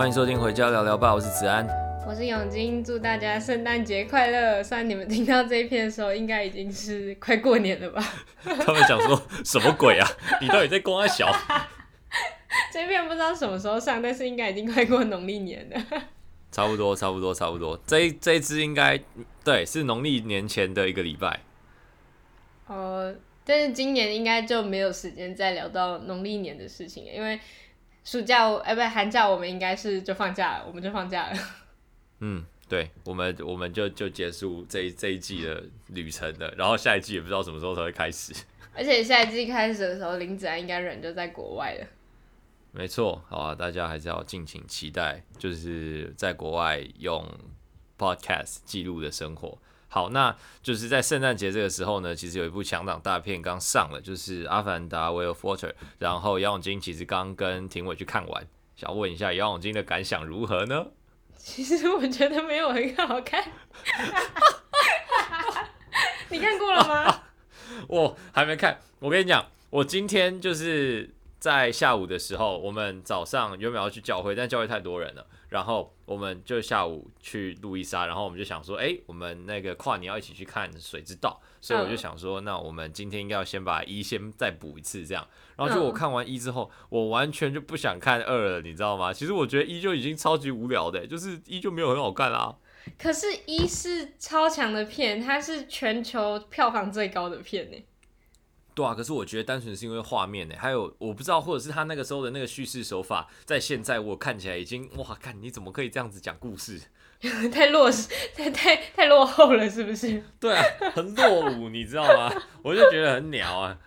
欢迎收听《回家聊聊吧》，我是子安，我是永金，祝大家圣诞节快乐！虽然你们听到这一篇的时候，应该已经是快过年了吧？他们想说什么鬼啊？你到底在公安小？这篇不知道什么时候上，但是应该已经快过农历年了。差不多，差不多，差不多。这一这一支应该对，是农历年前的一个礼拜。哦、呃，但是今年应该就没有时间再聊到农历年的事情，因为。暑假，哎，不，寒假我们应该是就放假了，我们就放假了。嗯，对，我们我们就就结束这一这一季的旅程了，然后下一季也不知道什么时候才会开始。而且下一季开始的时候，林子安应该人就在国外了。没错，好啊，大家还是要敬请期待，就是在国外用 podcast 记录的生活。好，那就是在圣诞节这个时候呢，其实有一部强档大片刚上了，就是《阿凡达：Way of Water》，然后杨永金其实刚跟庭伟去看完，想问一下杨永金的感想如何呢？其实我觉得没有很好看，你看过了吗？我还没看，我跟你讲，我今天就是在下午的时候，我们早上原本要去教会，但教会太多人了。然后我们就下午去路易莎，然后我们就想说，哎，我们那个跨年要一起去看《水之道》，所以我就想说，那我们今天应该要先把一先再补一次，这样。然后就我看完一之后，我完全就不想看二了，你知道吗？其实我觉得一就已经超级无聊的，就是一就没有很好看啦。可是，一是超强的片，它是全球票房最高的片呢。对啊，可是我觉得单纯是因为画面呢，还有我不知道，或者是他那个时候的那个叙事手法，在现在我看起来已经哇，看你怎么可以这样子讲故事？太落，太太太落后了，是不是？对啊，很落伍，你知道吗？我就觉得很鸟啊。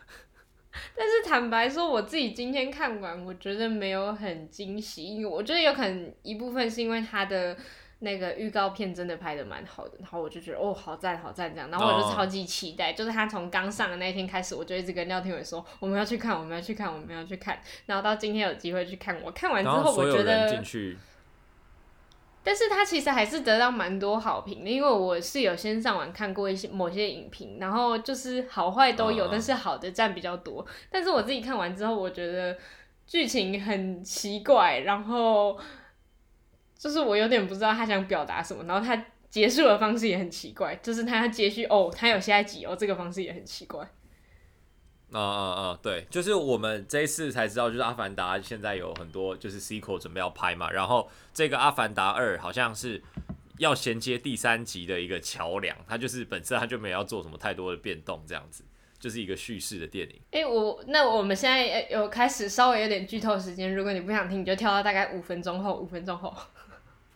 但是坦白说，我自己今天看完，我觉得没有很惊喜，因为我觉得有可能一部分是因为他的。那个预告片真的拍的蛮好的，然后我就觉得哦，好赞好赞这样，然后我就超级期待，oh. 就是他从刚上的那一天开始，我就一直跟廖天伟说，我们要去看，我们要去看，我们要去看，然后到今天有机会去看，我看完之后我觉得，但是他其实还是得到蛮多好评的，因为我是有先上网看过一些某些影评，然后就是好坏都有，oh. 但是好的占比较多，但是我自己看完之后，我觉得剧情很奇怪，然后。就是我有点不知道他想表达什么，然后他结束的方式也很奇怪，就是他要接续哦，他有下一集哦，这个方式也很奇怪。啊啊啊！对，就是我们这一次才知道，就是《阿凡达》现在有很多就是 sequel 准备要拍嘛，然后这个《阿凡达二》好像是要衔接第三集的一个桥梁，它就是本身它就没有要做什么太多的变动，这样子就是一个叙事的电影。哎、欸，我那我们现在有开始稍微有点剧透时间，如果你不想听，你就跳到大概五分钟后，五分钟后。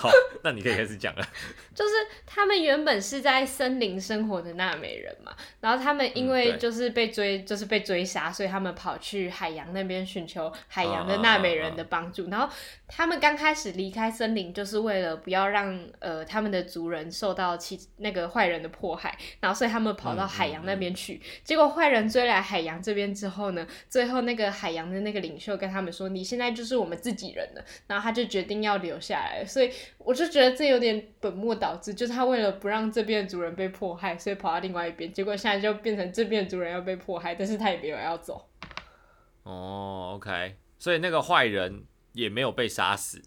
好，那你可以开始讲了。就是他们原本是在森林生活的纳美人嘛，然后他们因为就是被追，嗯、就是被追杀，所以他们跑去海洋那边寻求海洋的纳美人的帮助。啊啊啊啊然后他们刚开始离开森林，就是为了不要让呃他们的族人受到其那个坏人的迫害，然后所以他们跑到海洋那边去。嗯嗯嗯结果坏人追来海洋这边之后呢，最后那个海洋的那个领袖跟他们说：“你现在就是我们自己人了。”然后他就决定要留下来，所以。我就觉得这有点本末倒置，就是他为了不让这边的族人被迫害，所以跑到另外一边，结果现在就变成这边的族人要被迫害，但是他也没有要走。哦，OK，所以那个坏人也没有被杀死。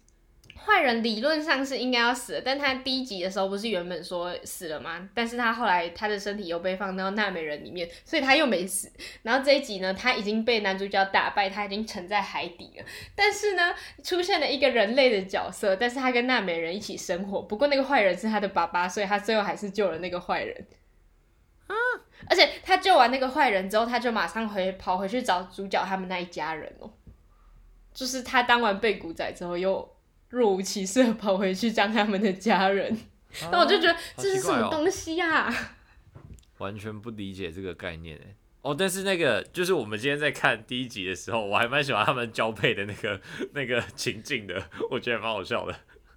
坏人理论上是应该要死的，但他第一集的时候不是原本说死了吗？但是他后来他的身体又被放到纳美人里面，所以他又没死。然后这一集呢，他已经被男主角打败，他已经沉在海底了。但是呢，出现了一个人类的角色，但是他跟纳美人一起生活。不过那个坏人是他的爸爸，所以他最后还是救了那个坏人。啊！而且他救完那个坏人之后，他就马上回跑回去找主角他们那一家人哦。就是他当完背古仔之后又。若无其事的跑回去将他们的家人，那、啊、我就觉得这是什么东西呀、啊哦？完全不理解这个概念哎。哦，但是那个就是我们今天在看第一集的时候，我还蛮喜欢他们交配的那个 那个情境的，我觉得蛮好笑的。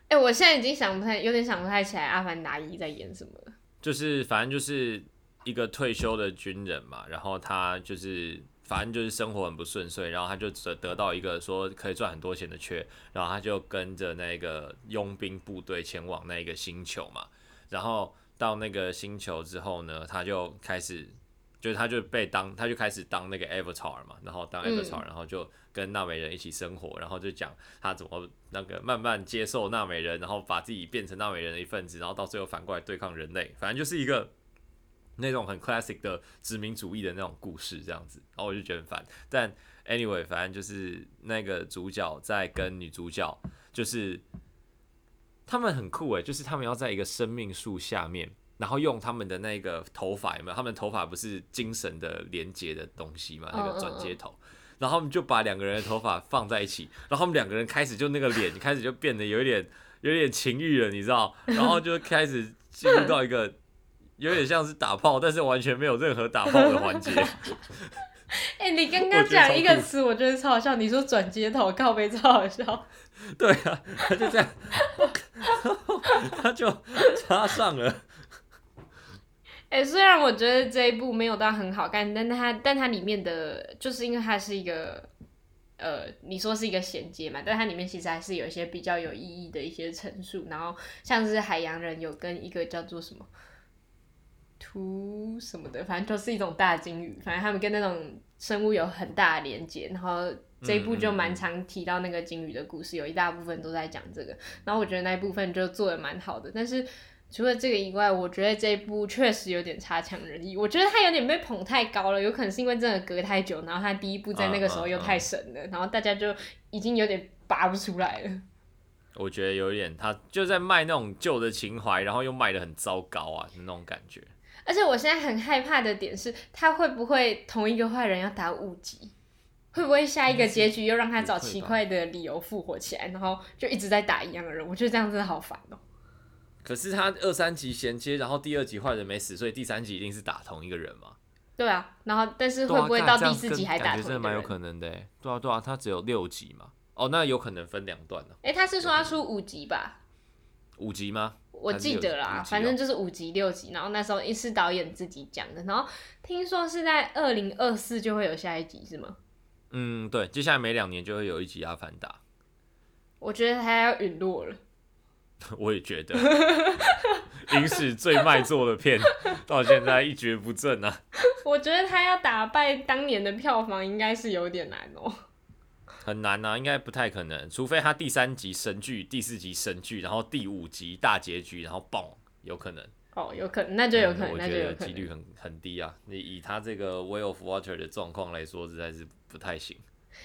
哎、欸，我现在已经想不太，有点想不太起来《阿凡达一》在演什么了。就是反正就是一个退休的军人嘛，然后他就是。反正就是生活很不顺遂，然后他就得得到一个说可以赚很多钱的缺，然后他就跟着那个佣兵部队前往那个星球嘛，然后到那个星球之后呢，他就开始就是他就被当，他就开始当那个 Avatar 嘛，然后当 Avatar，、嗯、然后就跟纳美人一起生活，然后就讲他怎么那个慢慢接受纳美人，然后把自己变成纳美人的一份子，然后到最后反过来对抗人类，反正就是一个那种很 classic 的殖民主义的那种故事这样子，然后我就觉得很烦。但 anyway，反正就是那个主角在跟女主角，就是他们很酷诶，就是他们要在一个生命树下面。然后用他们的那个头发有没有？他们的头发不是精神的连接的东西嘛？那个转接头，然后他们就把两个人的头发放在一起，然后他们两个人开始就那个脸开始就变得有点有点情欲了，你知道？然后就开始进入到一个有点像是打炮，但是完全没有任何打炮的环节。哎、欸，你刚刚讲一个词，我觉得超好笑。你说转接头，靠背超好笑。对啊，他就这样，他就插上了。哎、欸，虽然我觉得这一部没有到很好看，但它但它里面的就是因为它是一个，呃，你说是一个衔接嘛，但它里面其实还是有一些比较有意义的一些陈述，然后像是海洋人有跟一个叫做什么图什么的，反正就是一种大鲸鱼，反正他们跟那种生物有很大的连接，然后这一部就蛮常提到那个鲸鱼的故事，有一大部分都在讲这个，然后我觉得那一部分就做的蛮好的，但是。除了这个以外，我觉得这一部确实有点差强人意。我觉得他有点被捧太高了，有可能是因为真的隔太久，然后他第一部在那个时候又太神了，uh, uh, uh. 然后大家就已经有点拔不出来了。我觉得有点，他就在卖那种旧的情怀，然后又卖的很糟糕啊，那种感觉。而且我现在很害怕的点是，他会不会同一个坏人要打五集？会不会下一个结局又让他找奇怪的理由复活起来，然后就一直在打一样的人？我觉得这样真的好烦哦。可是他二三集衔接，然后第二集坏人没死，所以第三集一定是打同一个人嘛？对啊，然后但是会不会到第四集还打同一个人？感觉真的蛮有可能的。对啊，对啊，他只有六集嘛。哦，那有可能分两段呢。哎，他是说要出五集吧？五集吗？我记得啦，反正就是五集六集。然后那时候也是导演自己讲的，然后听说是在二零二四就会有下一集，是吗？嗯，对，接下来每两年就会有一集《阿凡达》。我觉得他要陨落了。我也觉得，影史最卖座的片到现在一蹶不振啊！我觉得他要打败当年的票房，应该是有点难哦。很难啊，应该不太可能，除非他第三集神剧，第四集神剧，然后第五集大结局，然后爆，有可能。哦，有可能，那就有可能，我觉得几率很很低啊。你以他这个《Way of Water》的状况来说，实在是不太行。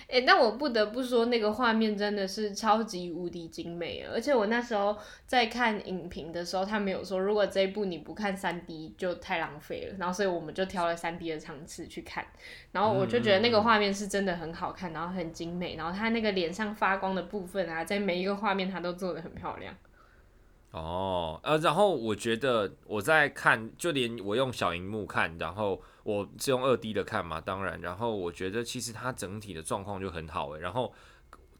哎、欸，但我不得不说，那个画面真的是超级无敌精美，而且我那时候在看影评的时候，他没有说如果这一部你不看三 D 就太浪费了，然后所以我们就挑了三 D 的场次去看，然后我就觉得那个画面是真的很好看，然后很精美，然后他那个脸上发光的部分啊，在每一个画面他都做得很漂亮。哦，呃，然后我觉得我在看，就连我用小荧幕看，然后我是用二 D 的看嘛，当然，然后我觉得其实它整体的状况就很好诶，然后，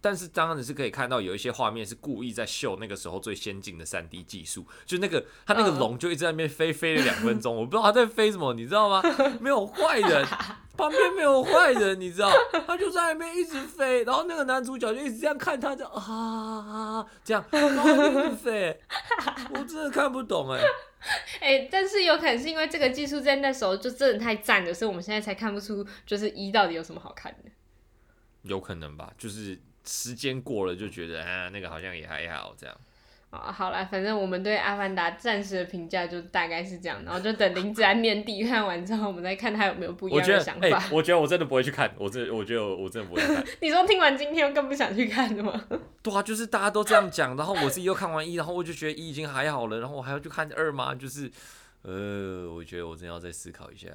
但是当然是可以看到有一些画面是故意在秀那个时候最先进的三 D 技术，就那个它那个龙就一直在那边飞飞了两分钟，我不知道它在飞什么，你知道吗？没有坏人。旁边没有坏人，你知道，他就在那边一直飞，然后那个男主角就一直这样看他，就啊这样，然后一直飞，我真的看不懂 哎。哎、欸，但是有可能是因为这个技术在那时候就真的太赞了，所以我们现在才看不出就是一到底有什么好看的。有可能吧，就是时间过了就觉得啊，那个好像也还好这样。啊，好了，反正我们对《阿凡达》暂时的评价就大概是这样，然后就等林子安年底看完之后，我们再看他有没有不一样的想法。我觉得，欸、我觉得我真的不会去看，我真，我觉得我真的不会看。你说听完今天又更不想去看了吗？对啊，就是大家都这样讲，然后我自己又看完一，然后我就觉得一已经还好了，然后我还要去看二吗？就是，呃，我觉得我真的要再思考一下。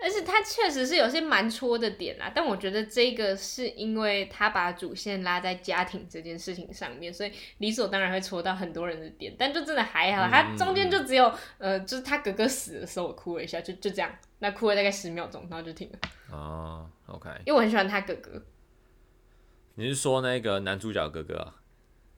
但是他确实是有些蛮戳的点啦，但我觉得这个是因为他把主线拉在家庭这件事情上面，所以理所当然会戳到很多人的点。但就真的还好，他中间就只有呃，就是他哥哥死的时候我哭了一下，就就这样，那哭了大概十秒钟，然后就停了。哦，OK。因为我很喜欢他哥哥。你是说那个男主角哥哥啊？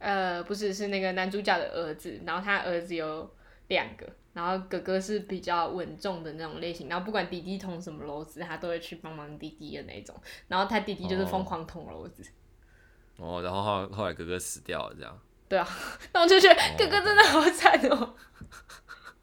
呃，不是，是那个男主角的儿子，然后他儿子有两个。然后哥哥是比较稳重的那种类型，然后不管弟弟捅什么篓子，他都会去帮忙弟弟的那种。然后他弟弟就是疯狂捅篓子。哦，哦，然后后后来哥哥死掉了，这样。对啊，那我就觉得哥哥真的好惨哦。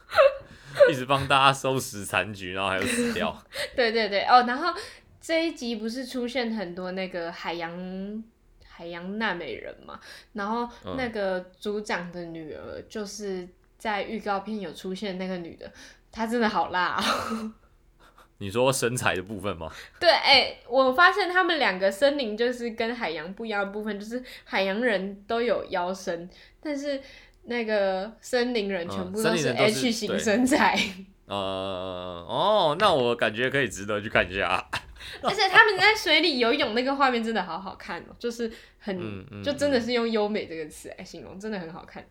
一直帮大家收拾残局，然后还有死掉。对对对，哦，然后这一集不是出现很多那个海洋海洋纳美人嘛？然后那个组长的女儿，就是在预告片有出现那个女的，她真的好辣哦。你说身材的部分吗？对，哎、欸，我发现他们两个森林就是跟海洋不一样的部分，就是海洋人都有腰身，但是那个森林人全部都是 H 型身材。呃，哦，那我感觉可以值得去看一下。而且他们在水里游泳那个画面真的好好看哦，就是很，嗯嗯、就真的是用优美这个词来形容，真的很好看。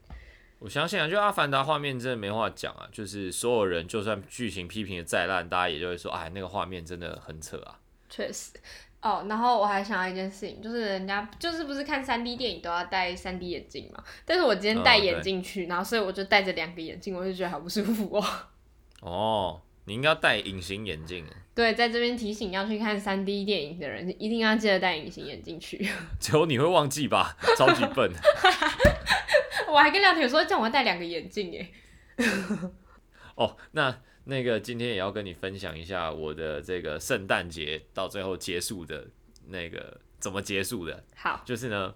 我相信啊，就《阿凡达》画面真的没话讲啊，就是所有人就算剧情批评的再烂，大家也就会说，哎，那个画面真的很扯啊。确实，哦，然后我还想到一件事情，就是人家就是不是看三 D 电影都要戴三 D 眼镜嘛？但是我今天戴眼镜去，嗯、然后所以我就戴着两个眼镜，我就觉得好不舒服哦。哦，你应该要戴隐形眼镜。对，在这边提醒要去看三 D 电影的人，一定要记得戴隐形眼镜去。只有你会忘记吧？超级笨。我还跟廖铁说，叫我戴两个眼镜耶。哦，那那个今天也要跟你分享一下我的这个圣诞节到最后结束的那个怎么结束的。好，就是呢，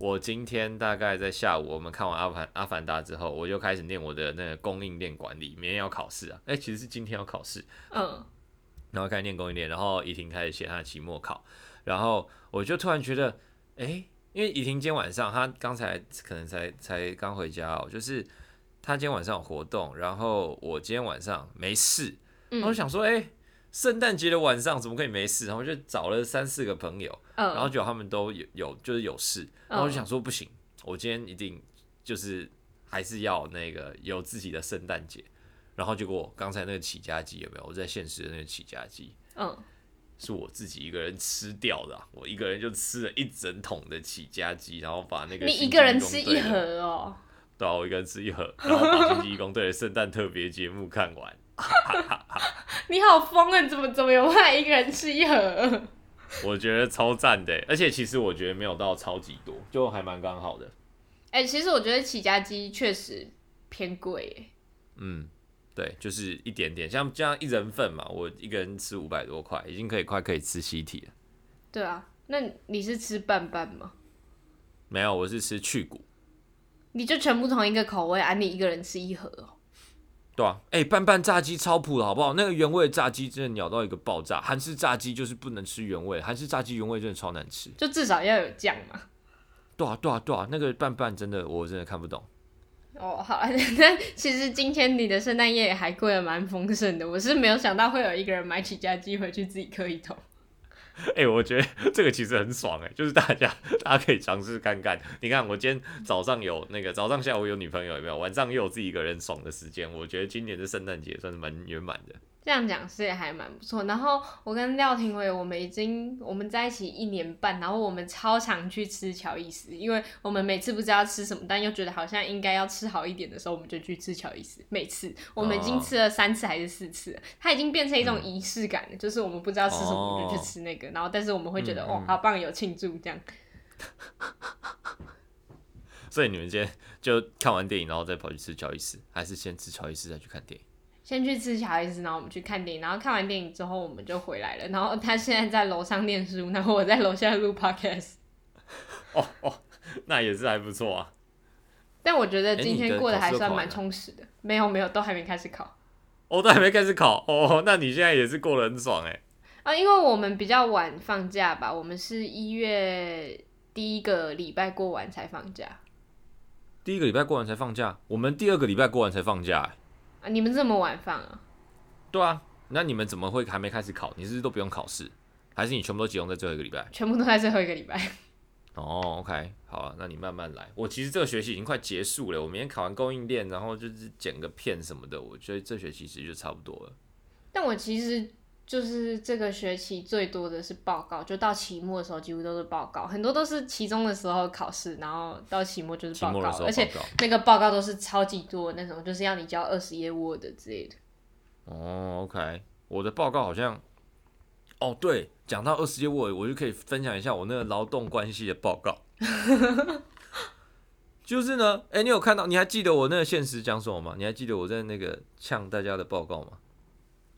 我今天大概在下午我们看完阿凡阿凡达之后，我就开始念我的那个供应链管理，明天要考试啊。哎、欸，其实是今天要考试。嗯。然后开始念供应链，然后怡婷开始写她的期末考，然后我就突然觉得，哎、欸。因为怡婷今天晚上，她刚才可能才才刚回家哦，就是她今天晚上有活动，然后我今天晚上没事，我想说，哎、欸，圣诞节的晚上怎么可以没事？然后就找了三四个朋友，然后结果他们都有有就是有事，然后我就想说不行，我今天一定就是还是要那个有自己的圣诞节，然后结果刚才那个起家鸡有没有？我在现实的那个起家鸡，嗯。是我自己一个人吃掉的，啊，我一个人就吃了一整桶的起家鸡，然后把那个你一个人吃一盒哦？对啊，我一个人吃一盒，然后把星际异攻队的圣诞特别节目看完。你好疯啊！怎么怎么有办法一个人吃一盒？我觉得超赞的，而且其实我觉得没有到超级多，就还蛮刚好的。哎、欸，其实我觉得起家鸡确实偏贵。嗯。对，就是一点点，像这样一人份嘛，我一个人吃五百多块，已经可以快可以吃西体了。对啊，那你是吃半半吗？没有，我是吃去骨。你就全部同一个口味，啊，你一个人吃一盒哦。对啊，哎、欸，半半炸鸡超普的好不好？那个原味炸鸡真的鸟到一个爆炸，韩式炸鸡就是不能吃原味，韩式炸鸡原味真的超难吃。就至少要有酱嘛。对啊，对啊，对啊，那个拌拌真的我真的看不懂。哦，好，那其实今天你的圣诞夜还过得蛮丰盛的。我是没有想到会有一个人买起家鸡回去自己磕一桶。哎、我觉得 这个其实很爽哎，就是大家大家可以尝试看看。你看，我今天早上有那个早上下午有女朋友有没有？晚上又有自己一个人爽的时间。我觉得今年的圣诞节算是蛮圆满的。这样讲是也还蛮不错。然后我跟廖廷伟，我们已经我们在一起一年半，然后我们超常去吃乔伊斯，因为我们每次不知道吃什么，但又觉得好像应该要吃好一点的时候，我们就去吃乔伊斯。每次我们已经吃了三次还是四次，它已经变成一种仪式感了，嗯、就是我们不知道吃什么，我们就去吃那个。然后但是我们会觉得，哦，好棒，有庆祝这样。所以你们今天就看完电影，然后再跑去吃乔伊斯，还是先吃乔伊斯再去看电影？先去吃乔伊斯，然后我们去看电影，然后看完电影之后我们就回来了。然后他现在在楼上念书，然后我在楼下录 podcast。哦哦，那也是还不错啊。但我觉得今天过得还算蛮充实的。没有没有，都还没开始考。哦，都还没开始考哦。那你现在也是过得很爽哎。啊，因为我们比较晚放假吧，我们是一月第一个礼拜过完才放假。第一个礼拜过完才放假，我们第二个礼拜过完才放假。啊！你们这么晚放啊？对啊，那你们怎么会还没开始考？你是不是都不用考试，还是你全部都集中在最后一个礼拜？全部都在最后一个礼拜。哦，OK，好啊，那你慢慢来。我其实这个学期已经快结束了，我明天考完供应链，然后就是剪个片什么的，我觉得这学期其实就差不多了。但我其实。就是这个学期最多的是报告，就到期末的时候几乎都是报告，很多都是期中的时候考试，然后到期末就是报告，报告而且那个报告都是超级多的那种，就是要你交二十页 Word 之类的。哦，OK，我的报告好像，哦对，讲到二十页 Word，我就可以分享一下我那个劳动关系的报告。就是呢，哎、欸，你有看到？你还记得我那个现实讲什么吗？你还记得我在那个呛大家的报告吗？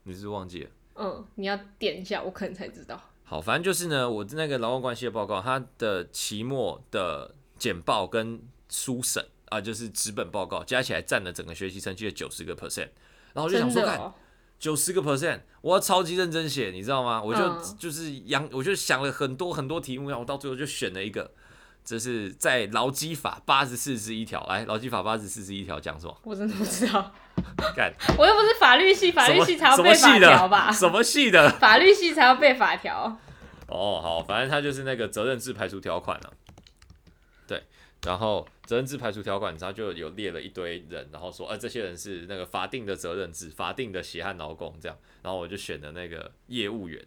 你是是忘记了？嗯，你要点一下，我可能才知道。好，反正就是呢，我的那个劳动关系的报告，它的期末的简报跟书审啊、呃，就是纸本报告加起来占了整个学习成绩的九十个 percent。然后我就想说，看九十个 percent，我要超级认真写，你知道吗？我就、嗯、就是养，我就想了很多很多题目，然后我到最后就选了一个。这是在劳基法八十四之一条，来，劳基法八十四之一条讲什么？我真的不知道。干，我又不是法律系，法律系才要背法条吧？什么系的？法律系才要背法条。哦，好，反正他就是那个责任制排除条款了、啊。对，然后责任制排除条款，他就有列了一堆人，然后说，呃，这些人是那个法定的责任制，法定的血汗劳工这样。然后我就选了那个业务员，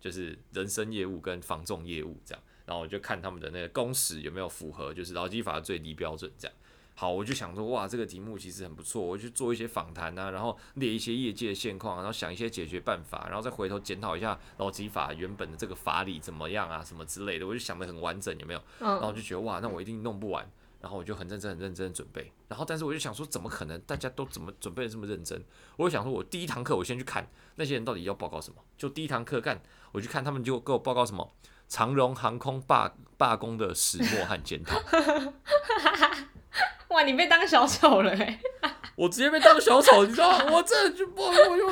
就是人身业务跟防重业务这样。然后我就看他们的那个工时有没有符合，就是劳基法的最低标准这样。好，我就想说，哇，这个题目其实很不错，我去做一些访谈啊，然后列一些业界的现况，然后想一些解决办法，然后再回头检讨一下劳基法原本的这个法理怎么样啊，什么之类的，我就想得很完整，有没有？然后我就觉得，哇，那我一定弄不完。然后我就很认真、很认真的准备。然后，但是我就想说，怎么可能大家都怎么准备的这么认真？我就想说，我第一堂课我先去看那些人到底要报告什么。就第一堂课干，我去看他们就给我报告什么。长荣航空罢罢工的始末和检讨。哇，你被当小丑了哎！我直接被当小丑，你知道吗？我这就不，我就。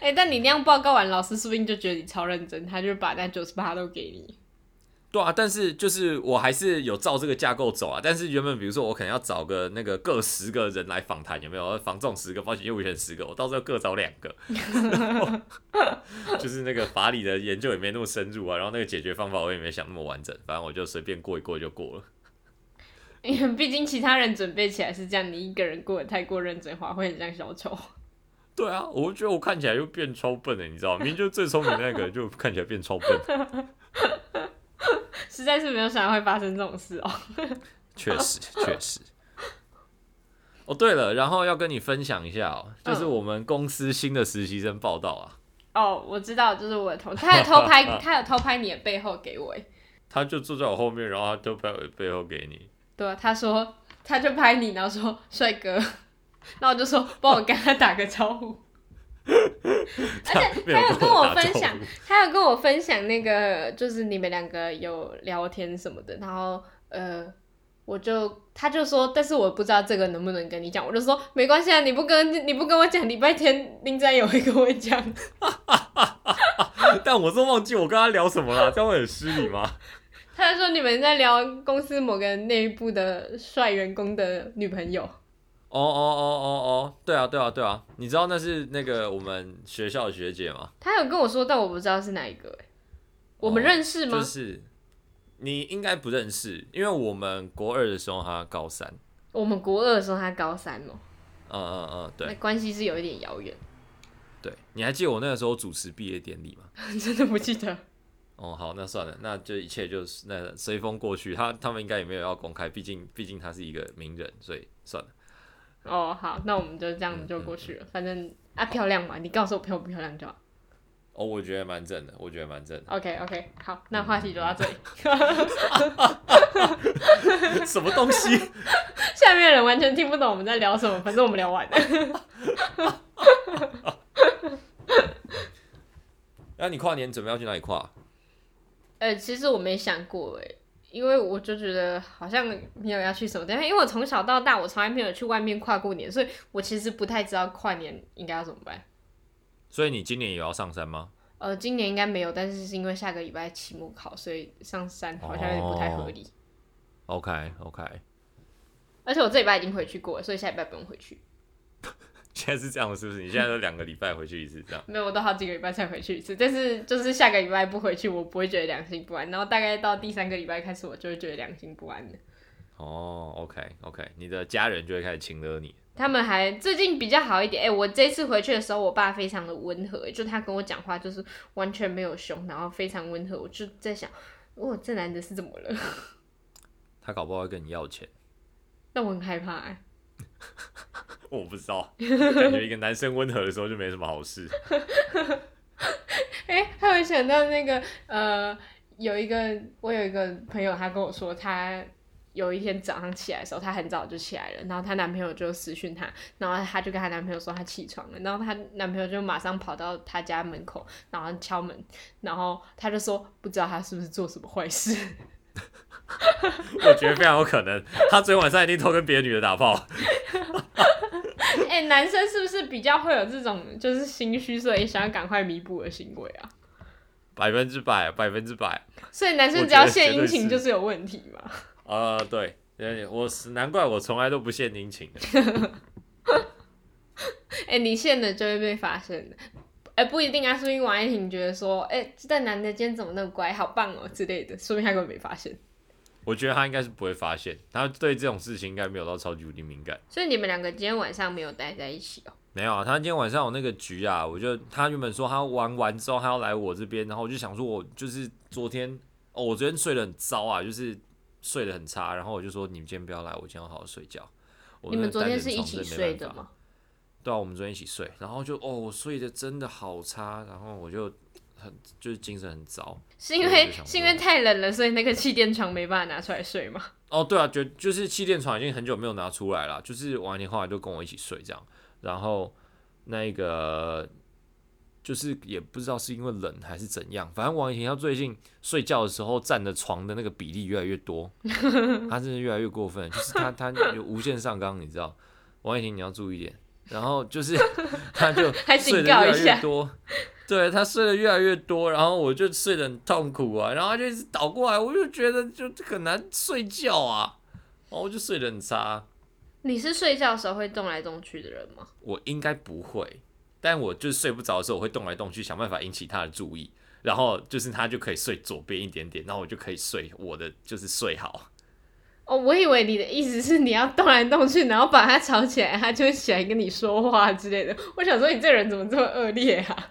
哎，但你那样报告完，老师说不定就觉得你超认真，他就把那九十八都给你。对啊，但是就是我还是有照这个架构走啊。但是原本比如说我可能要找个那个各十个人来访谈，有没有？防中十个，保险业务员十个，我到时候各找两个。就是那个法理的研究也没那么深入啊，然后那个解决方法我也没想那么完整，反正我就随便过一过就过了。因 为毕竟其他人准备起来是这样，你一个人过得太过认真的话，会很像小丑。对啊，我觉得我看起来又变超笨了，你知道吗？明明就最聪明的那个，就看起来变超笨。实在是没有想到会发生这种事哦。确实，确实。哦，对了，然后要跟你分享一下哦，就是我们公司新的实习生报道啊。哦，我知道，就是我的同事，他有偷拍，他有偷拍你的背后给我。他就坐在我后面，然后他偷拍我的背后给你。对啊，他说他就拍你，然后说帅哥，那我就说帮我跟他打个招呼。而且他有跟我分享，他有跟我分享那个，就是你们两个有聊天什么的，然后呃，我就他就说，但是我不知道这个能不能跟你讲，我就说没关系啊，你不跟你不跟我讲，礼拜天林仔也会跟我讲。但我是忘记我跟他聊什么了，这样会很失礼吗？他就说你们在聊公司某个内部的帅员工的女朋友。哦哦哦哦哦，对啊对啊对啊，你知道那是那个我们学校的学姐吗？她有跟我说，但我不知道是哪一个。我们认识吗？就是你应该不认识，因为我们国二的时候她高三。我们国二的时候她高三哦。嗯嗯嗯，对。那关系是有一点遥远。对，你还记得我那个时候主持毕业典礼吗？真的不记得。哦，好，那算了，那就一切就是那随风过去。他他们应该也没有要公开，毕竟毕竟他是一个名人，所以算了。哦，好，那我们就这样就过去了。反正啊，漂亮嘛，你告诉我漂不漂亮就好。哦，我觉得蛮正的，我觉得蛮正的。OK OK，好，那话题就到这里。什么东西？下面的人完全听不懂我们在聊什么，反正我们聊完了。那你跨年准备要去哪里跨？呃，其实我没想过哎。因为我就觉得好像没有要去什么地方，因为我从小到大我从来没有去外面跨过年，所以我其实不太知道跨年应该要怎么办。所以你今年也要上山吗？呃，今年应该没有，但是是因为下个礼拜期末考，所以上山好像有点不太合理。Oh, OK OK。而且我这礼拜已经回去过了，所以下礼拜不用回去。现在是这样的，是不是？你现在都两个礼拜回去一次，这样？没有，我都好几个礼拜才回去一次。但是就是下个礼拜不回去，我不会觉得良心不安。然后大概到第三个礼拜开始，我就会觉得良心不安的。哦，OK OK，你的家人就会开始亲了你。他们还最近比较好一点。哎、欸，我这次回去的时候，我爸非常的温和，就他跟我讲话就是完全没有凶，然后非常温和。我就在想，哇，这男的是怎么了？他搞不好会跟你要钱。那我很害怕哎。我不知道，感觉一个男生温和的时候就没什么好事。哎、欸，还有想到那个呃，有一个我有一个朋友，他跟我说他。有一天早上起来的时候，她很早就起来了，然后她男朋友就私讯她，然后她就跟她男朋友说她起床了，然后她男朋友就马上跑到她家门口，然后敲门，然后她就说不知道他是不是做什么坏事。我觉得非常有可能，他昨天晚上一定偷跟别的女的打炮。哎、欸，男生是不是比较会有这种就是心虚，所以想要赶快弥补的行为啊？百分之百，百分之百。所以男生只要献殷勤就是有问题嘛？呃，对，我是难怪我从来都不献殷勤的。哎、欸，你献了就会被发现的。哎、欸，不一定啊，说不定王爱婷觉得说，哎、欸，这男的今天怎么那么乖，好棒哦之类的，说不定他根本没发现。我觉得他应该是不会发现，他对这种事情应该没有到超级无敌敏感。所以你们两个今天晚上没有待在一起哦？没有啊，他今天晚上有那个局啊，我就他原本说他玩完之后他要来我这边，然后我就想说，我就是昨天哦，我昨天睡得很糟啊，就是。睡得很差，然后我就说，你们今天不要来，我今天要好好睡觉。你们昨天是一起睡的吗？对啊，我们昨天一起睡，然后就哦，我睡得真的好差，然后我就很就是精神很糟。是因为是因为太冷了，所以那个气垫床没办法拿出来睡吗？哦，对啊，就就是气垫床已经很久没有拿出来了，就是王一天后来就跟我一起睡这样，然后那个。就是也不知道是因为冷还是怎样，反正王一婷她最近睡觉的时候占的床的那个比例越来越多，她真的越来越过分，就是她她有无限上纲，你知道，王一婷你要注意一点，然后就是 他就睡得越来越多，对他睡得越来越多，然后我就睡得很痛苦啊，然后他就一直倒过来，我就觉得就很难睡觉啊，然后我就睡得很差。你是睡觉的时候会动来动去的人吗？我应该不会。但我就是睡不着的时候，我会动来动去，想办法引起他的注意，然后就是他就可以睡左边一点点，然后我就可以睡我的，就是睡好。哦，我以为你的意思是你要动来动去，然后把他吵起来，他就会起来跟你说话之类的。我想说，你这人怎么这么恶劣啊？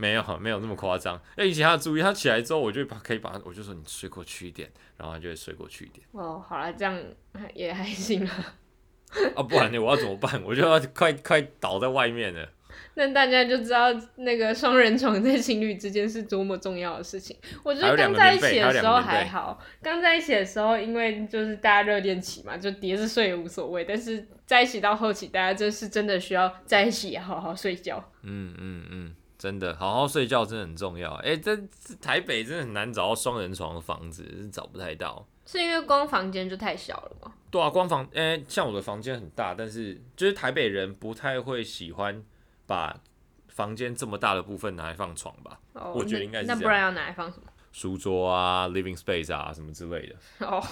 没有，没有那么夸张。要引起他的注意，他起来之后，我就把可以把他，我就说你睡过去一点，然后他就会睡过去一点。哦，好了，这样也还行啊。啊，不然呢？我要怎么办？我就要快快倒在外面了。那大家就知道那个双人床在情侣之间是多么重要的事情。我觉得刚在一起的时候还好，刚在一起的时候，因为就是大家热恋期嘛，就叠着睡也无所谓。但是在一起到后期，大家就是真的需要在一起好好睡觉。嗯嗯嗯，真的好好睡觉真的很重要。哎、欸，这台北真的很难找到双人床的房子，是找不太到。是因为光房间就太小了吗？对啊，光房，哎、欸，像我的房间很大，但是就是台北人不太会喜欢。把房间这么大的部分拿来放床吧，oh, 我觉得应该是。那不然要拿来放什么？书桌啊，living space 啊，什么之类的。哦、oh.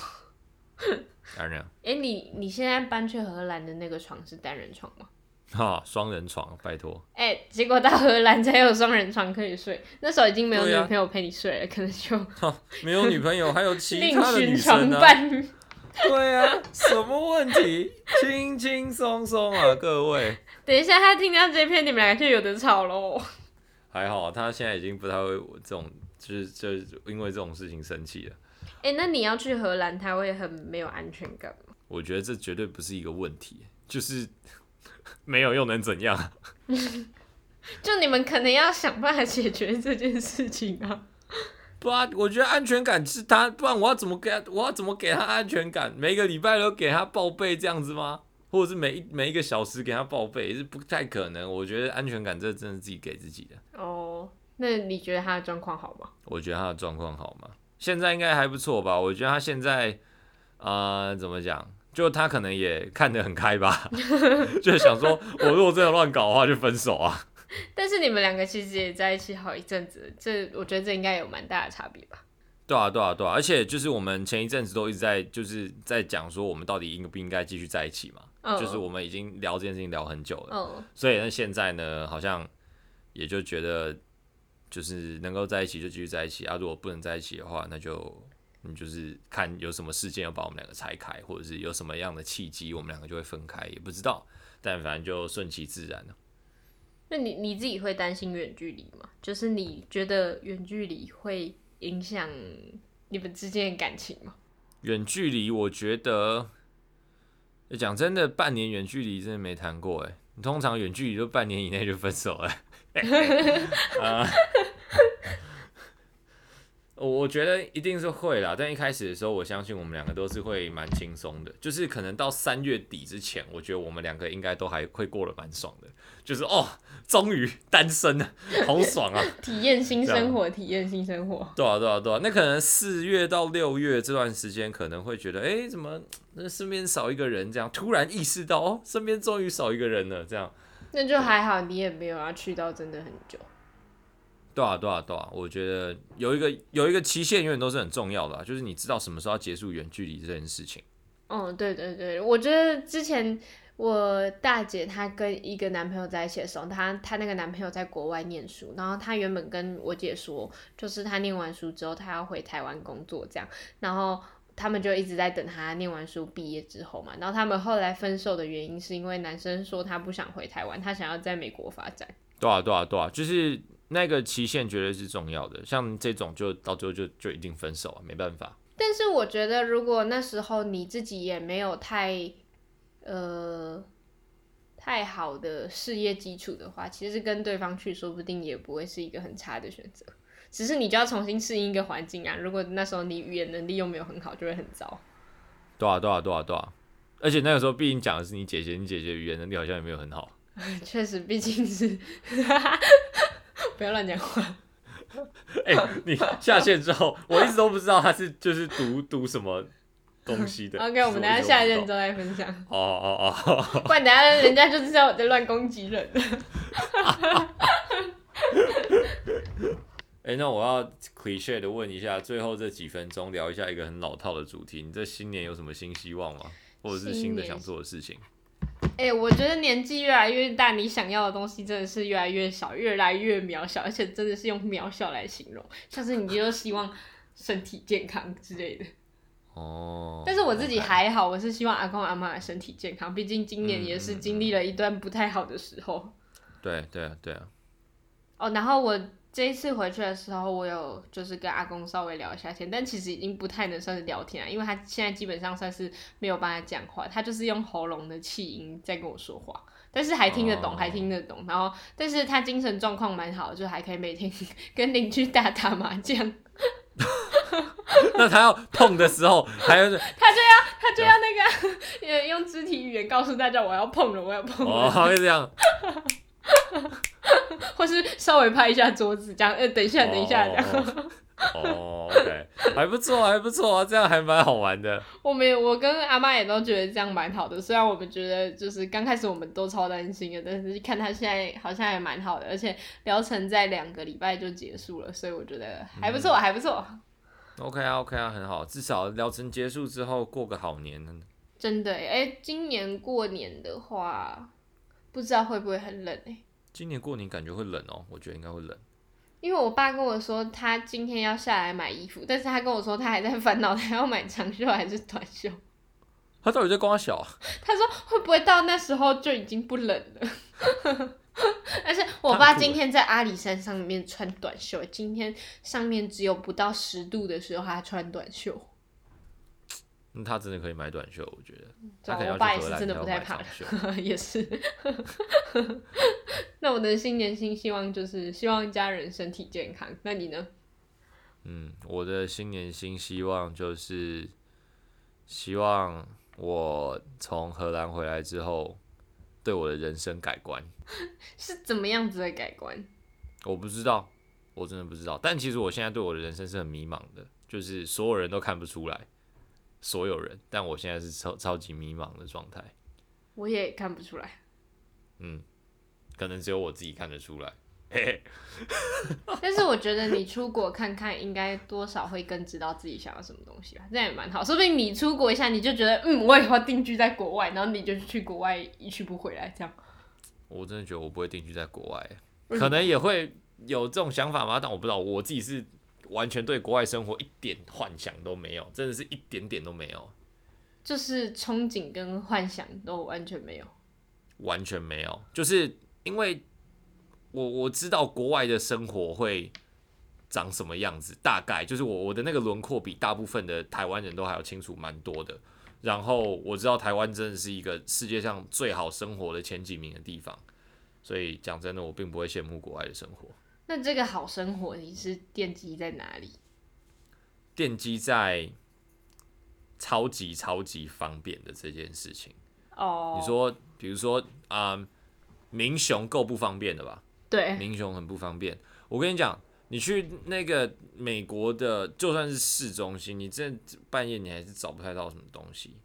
当然。哎、欸，你你现在搬去荷兰的那个床是单人床吗？哈，双人床，拜托。哎、欸，结果到荷兰才有双人床可以睡，那时候已经没有女朋友陪你睡了，啊、可能就没有女朋友，还有其他的女生呢、啊。对啊，什么问题？轻轻松松啊，各位。等一下，他听到这篇，你们两个就有的吵喽。还好，他现在已经不太会这种，就是就是因为这种事情生气了。哎、欸，那你要去荷兰，他会很没有安全感吗？我觉得这绝对不是一个问题，就是没有又能怎样？就你们可能要想办法解决这件事情啊。不啊，我觉得安全感是他，不然我要怎么给他？我要怎么给他安全感？每个礼拜都给他报备这样子吗？或者是每一每一个小时给他报备，是不太可能。我觉得安全感这真的是自己给自己的。哦，那你觉得他的状况好吗？我觉得他的状况好吗？现在应该还不错吧？我觉得他现在，呃，怎么讲？就他可能也看得很开吧，就想说，我如果真的乱搞的话，就分手啊。但是你们两个其实也在一起好一阵子，这我觉得这应该有蛮大的差别吧？对啊，对啊，对啊！而且就是我们前一阵子都一直在就是在讲说，我们到底应不应该继续在一起嘛？Oh. 就是我们已经聊这件事情聊很久了，oh. 所以那现在呢，好像也就觉得就是能够在一起就继续在一起啊，如果不能在一起的话，那就你就是看有什么事件要把我们两个拆开，或者是有什么样的契机，我们两个就会分开，也不知道，但反正就顺其自然了。那你你自己会担心远距离吗？就是你觉得远距离会影响你们之间的感情吗？远距离，我觉得，讲真的，半年远距离真的没谈过哎。你通常远距离就半年以内就分手了。我我觉得一定是会啦，但一开始的时候，我相信我们两个都是会蛮轻松的，就是可能到三月底之前，我觉得我们两个应该都还会过得蛮爽的，就是哦，终于单身了，好爽啊！体验新生活，体验新生活。对啊，对啊，对啊，那可能四月到六月这段时间，可能会觉得，哎、欸，怎么那身边少一个人？这样突然意识到，哦，身边终于少一个人了，这样。那就还好，你也没有要去到真的很久。对啊，对啊，对啊，我觉得有一个有一个期限永远都是很重要的啊，就是你知道什么时候要结束远距离这件事情。嗯，对对对，我觉得之前我大姐她跟一个男朋友在一起的时候，她她那个男朋友在国外念书，然后她原本跟我姐说，就是她念完书之后，她要回台湾工作这样，然后他们就一直在等她念完书毕业之后嘛，然后他们后来分手的原因是因为男生说他不想回台湾，他想要在美国发展。对啊，对啊，对啊，就是。那个期限绝对是重要的，像这种就到最后就就一定分手啊，没办法。但是我觉得，如果那时候你自己也没有太呃太好的事业基础的话，其实跟对方去，说不定也不会是一个很差的选择。只是你就要重新适应一个环境啊。如果那时候你语言能力又没有很好，就会很糟。对啊，对啊，对啊，对啊。而且那个时候，毕竟讲的是你姐姐，你姐姐语言能力好像也没有很好。确实，毕竟是。不要乱讲话。哎、欸，你下线之后，我一直都不知道他是就是读读什么东西的。OK，我们等下下线之后再分享。哦哦哦，不然等下人家就知道我在乱攻击人。哎、欸，那我要 cliche 的问一下，最后这几分钟聊一下一个很老套的主题，你这新年有什么新希望吗？或者是新的想做的事情？哎、欸，我觉得年纪越来越大，你想要的东西真的是越来越少，越来越渺小，而且真的是用渺小来形容，像是你就希望身体健康之类的。哦。但是我自己还好，我是希望阿公阿妈身体健康，毕竟今年也是经历了一段不太好的时候。嗯嗯嗯、对对啊对啊。哦，然后我。这一次回去的时候，我有就是跟阿公稍微聊一下天，但其实已经不太能算是聊天了，因为他现在基本上算是没有办法讲话，他就是用喉咙的气音在跟我说话，但是还听得懂，哦、还听得懂。然后，但是他精神状况蛮好，就还可以每天跟邻居打打麻将。那他要碰的时候，还有 他就要他就要那个 用肢体语言告诉大家我要碰了，我要碰了。哦，这样。或是稍微拍一下桌子，这样，呃，等一下，等一下，这样。哦，OK，还不错，还不错啊，这样还蛮好玩的。我们，我跟阿妈也都觉得这样蛮好的，虽然我们觉得就是刚开始我们都超担心的，但是看他现在好像也蛮好的，而且疗程在两个礼拜就结束了，所以我觉得还不错，嗯、还不错。OK 啊，OK 啊，很好，至少疗程结束之后过个好年呢。真的，哎、欸，今年过年的话。不知道会不会很冷哎、欸？今年过年感觉会冷哦，我觉得应该会冷。因为我爸跟我说，他今天要下来买衣服，但是他跟我说他还在烦恼，他要买长袖还是短袖。他到底在光小啊？他说会不会到那时候就已经不冷了？但是我爸今天在阿里山上面穿短袖，今天上面只有不到十度的时候，他穿短袖。那他真的可以买短袖，我觉得。我爸也是真的不太怕，也是。那我的新年新希望就是希望家人身体健康。那你呢？嗯，我的新年新希望就是希望我从荷兰回来之后，对我的人生改观。是怎么样子的改观？我不知道，我真的不知道。但其实我现在对我的人生是很迷茫的，就是所有人都看不出来。所有人，但我现在是超超级迷茫的状态。我也看不出来。嗯，可能只有我自己看得出来。但是我觉得你出国看看，应该多少会更知道自己想要什么东西吧。这样也蛮好。说不定你出国一下，你就觉得，嗯，我以后要定居在国外，然后你就去国外一去不回来，这样。我真的觉得我不会定居在国外，可能也会有这种想法吗？但我不知道，我自己是。完全对国外生活一点幻想都没有，真的是一点点都没有，就是憧憬跟幻想都完全没有，完全没有，就是因为我我知道国外的生活会长什么样子，大概就是我我的那个轮廓比大部分的台湾人都还要清楚蛮多的，然后我知道台湾真的是一个世界上最好生活的前几名的地方，所以讲真的，我并不会羡慕国外的生活。那这个好生活你是奠基在哪里？奠基在超级超级方便的这件事情。哦，你说，比如说啊、呃，民雄够不方便的吧？对，民雄很不方便。我跟你讲，你去那个美国的，就算是市中心，你这半夜你还是找不太到什么东西。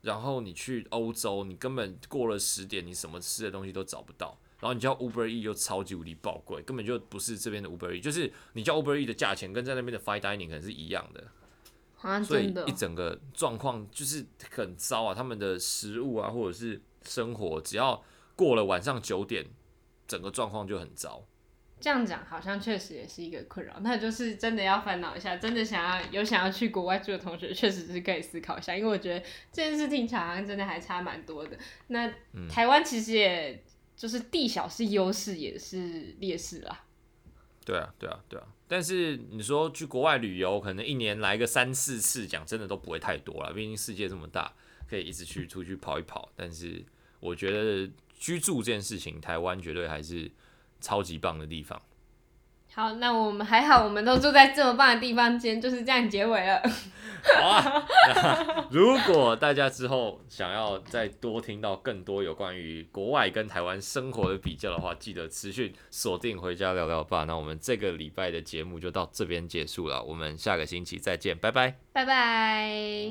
然后你去欧洲，你根本过了十点，你什么吃的东西都找不到。然后你叫 Uber E 又超级无敌爆贵，根本就不是这边的 Uber E，就是你叫 Uber E 的价钱跟在那边的 Fine Dining 可能是一样的。啊，所以一整个状况就是很糟啊！他们的食物啊，或者是生活，只要过了晚上九点，整个状况就很糟。这样讲好像确实也是一个困扰，那就是真的要烦恼一下。真的想要有想要去国外住的同学，确实是可以思考一下，因为我觉得这件事听起来好像真的还差蛮多的。那台湾其实也就是地小是优势，也是劣势啦。对啊，对啊，对啊。但是你说去国外旅游，可能一年来个三四次，讲真的都不会太多了。毕竟世界这么大，可以一直去出去跑一跑。但是我觉得居住这件事情，台湾绝对还是超级棒的地方。好，那我们还好，我们都住在这么棒的地方，今天就是这样结尾了。好啊，那 如果大家之后想要再多听到更多有关于国外跟台湾生活的比较的话，记得持续锁定回家聊聊吧。那我们这个礼拜的节目就到这边结束了，我们下个星期再见，拜拜，拜拜。